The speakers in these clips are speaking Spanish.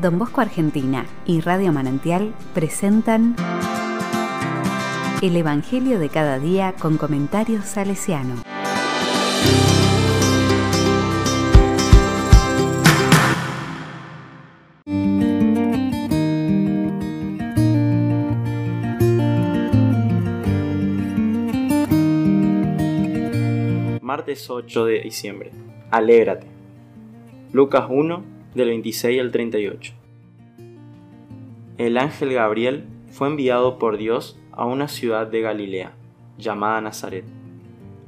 Don Bosco Argentina y Radio Manantial presentan El Evangelio de cada día con comentarios salesiano. Martes 8 de diciembre. Alégrate. Lucas 1 del 26 al 38. El ángel Gabriel fue enviado por Dios a una ciudad de Galilea, llamada Nazaret,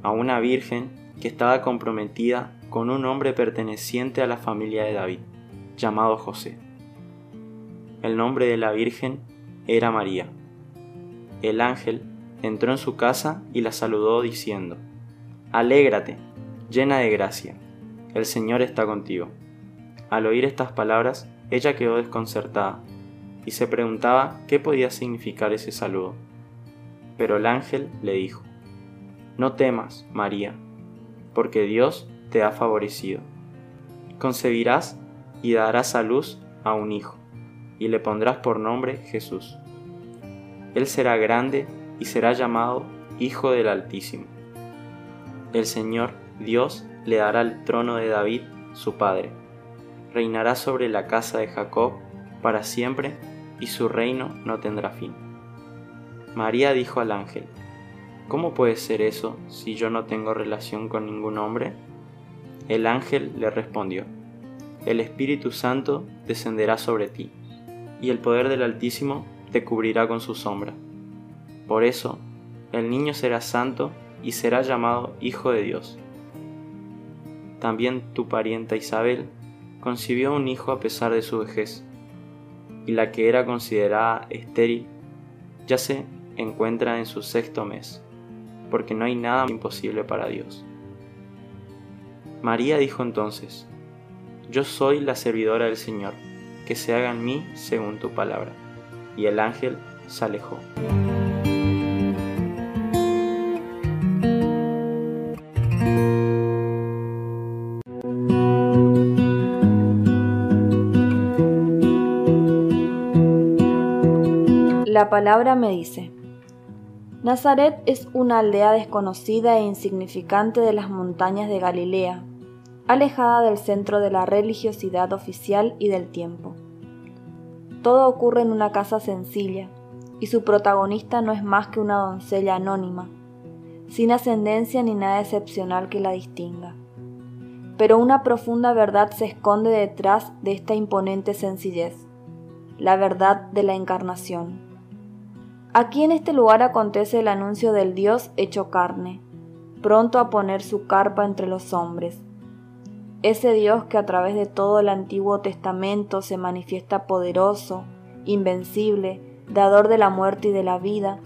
a una virgen que estaba comprometida con un hombre perteneciente a la familia de David, llamado José. El nombre de la virgen era María. El ángel entró en su casa y la saludó diciendo, Alégrate, llena de gracia, el Señor está contigo. Al oír estas palabras, ella quedó desconcertada y se preguntaba qué podía significar ese saludo. Pero el ángel le dijo, No temas, María, porque Dios te ha favorecido. Concebirás y darás a luz a un hijo, y le pondrás por nombre Jesús. Él será grande y será llamado Hijo del Altísimo el Señor Dios le dará el trono de David, su padre. Reinará sobre la casa de Jacob para siempre y su reino no tendrá fin. María dijo al ángel, ¿Cómo puede ser eso si yo no tengo relación con ningún hombre? El ángel le respondió, El Espíritu Santo descenderá sobre ti, y el poder del Altísimo te cubrirá con su sombra. Por eso, el niño será santo y será llamado Hijo de Dios. También tu parienta Isabel concibió un hijo a pesar de su vejez, y la que era considerada estéril ya se encuentra en su sexto mes, porque no hay nada imposible para Dios. María dijo entonces, Yo soy la servidora del Señor, que se haga en mí según tu palabra. Y el ángel se alejó. La palabra me dice, Nazaret es una aldea desconocida e insignificante de las montañas de Galilea, alejada del centro de la religiosidad oficial y del tiempo. Todo ocurre en una casa sencilla, y su protagonista no es más que una doncella anónima, sin ascendencia ni nada excepcional que la distinga. Pero una profunda verdad se esconde detrás de esta imponente sencillez, la verdad de la encarnación Aquí en este lugar acontece el anuncio del Dios hecho carne, pronto a poner su carpa entre los hombres. Ese Dios que a través de todo el Antiguo Testamento se manifiesta poderoso, invencible, dador de la muerte y de la vida,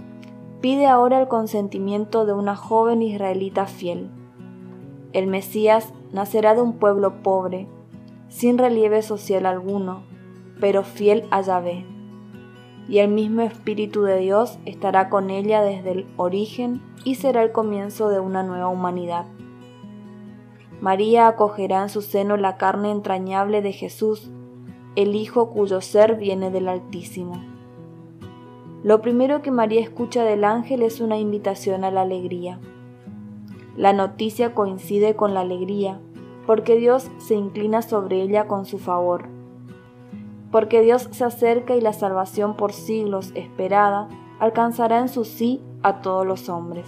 pide ahora el consentimiento de una joven israelita fiel. El Mesías nacerá de un pueblo pobre, sin relieve social alguno, pero fiel a Yahvé y el mismo Espíritu de Dios estará con ella desde el origen y será el comienzo de una nueva humanidad. María acogerá en su seno la carne entrañable de Jesús, el Hijo cuyo ser viene del Altísimo. Lo primero que María escucha del ángel es una invitación a la alegría. La noticia coincide con la alegría, porque Dios se inclina sobre ella con su favor porque Dios se acerca y la salvación por siglos esperada alcanzará en su sí a todos los hombres.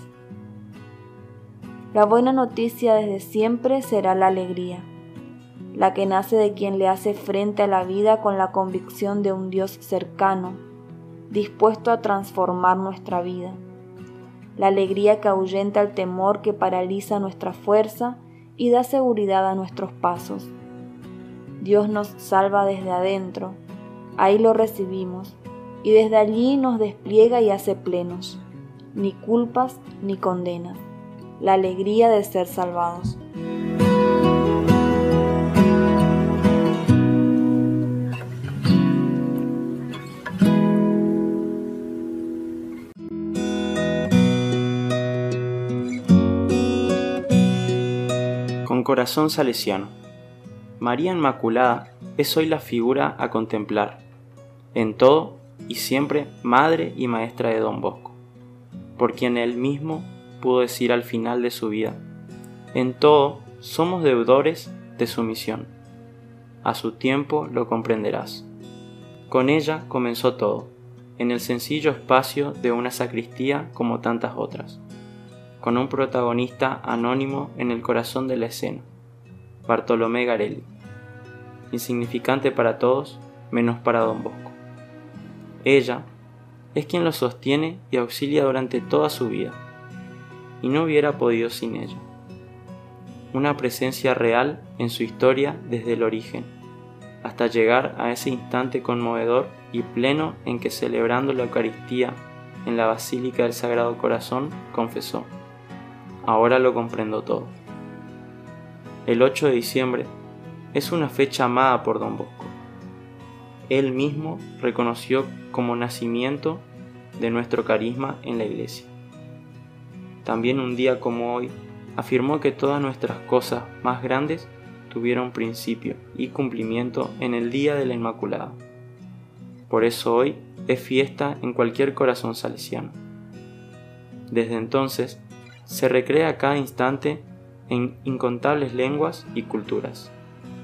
La buena noticia desde siempre será la alegría, la que nace de quien le hace frente a la vida con la convicción de un Dios cercano, dispuesto a transformar nuestra vida, la alegría que ahuyenta el temor que paraliza nuestra fuerza y da seguridad a nuestros pasos Dios nos salva desde adentro, ahí lo recibimos, y desde allí nos despliega y hace plenos, ni culpas ni condenas, la alegría de ser salvados. Con corazón salesiano. María Inmaculada es hoy la figura a contemplar, en todo y siempre madre y maestra de don Bosco, por quien él mismo pudo decir al final de su vida, en todo somos deudores de su misión. A su tiempo lo comprenderás. Con ella comenzó todo, en el sencillo espacio de una sacristía como tantas otras, con un protagonista anónimo en el corazón de la escena, Bartolomé Garelli, insignificante para todos menos para don Bosco. Ella es quien lo sostiene y auxilia durante toda su vida, y no hubiera podido sin ella. Una presencia real en su historia desde el origen, hasta llegar a ese instante conmovedor y pleno en que celebrando la Eucaristía en la Basílica del Sagrado Corazón confesó, ahora lo comprendo todo. El 8 de diciembre es una fecha amada por don Bosco. Él mismo reconoció como nacimiento de nuestro carisma en la iglesia. También un día como hoy afirmó que todas nuestras cosas más grandes tuvieron principio y cumplimiento en el día de la Inmaculada. Por eso hoy es fiesta en cualquier corazón salesiano. Desde entonces se recrea cada instante en incontables lenguas y culturas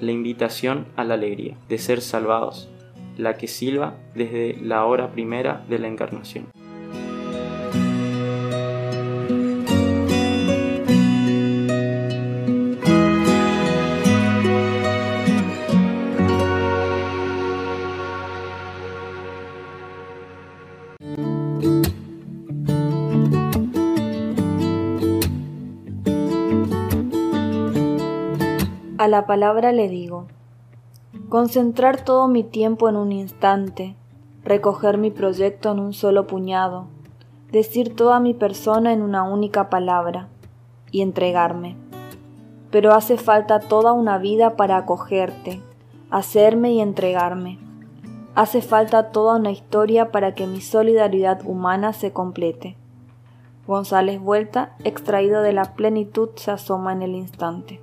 la invitación a la alegría de ser salvados, la que silba desde la hora primera de la encarnación. A la palabra le digo, concentrar todo mi tiempo en un instante, recoger mi proyecto en un solo puñado, decir toda mi persona en una única palabra y entregarme. Pero hace falta toda una vida para acogerte, hacerme y entregarme. Hace falta toda una historia para que mi solidaridad humana se complete. González Vuelta, extraído de la plenitud, se asoma en el instante.